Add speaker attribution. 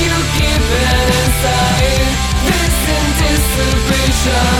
Speaker 1: you keep it inside. This anticipation.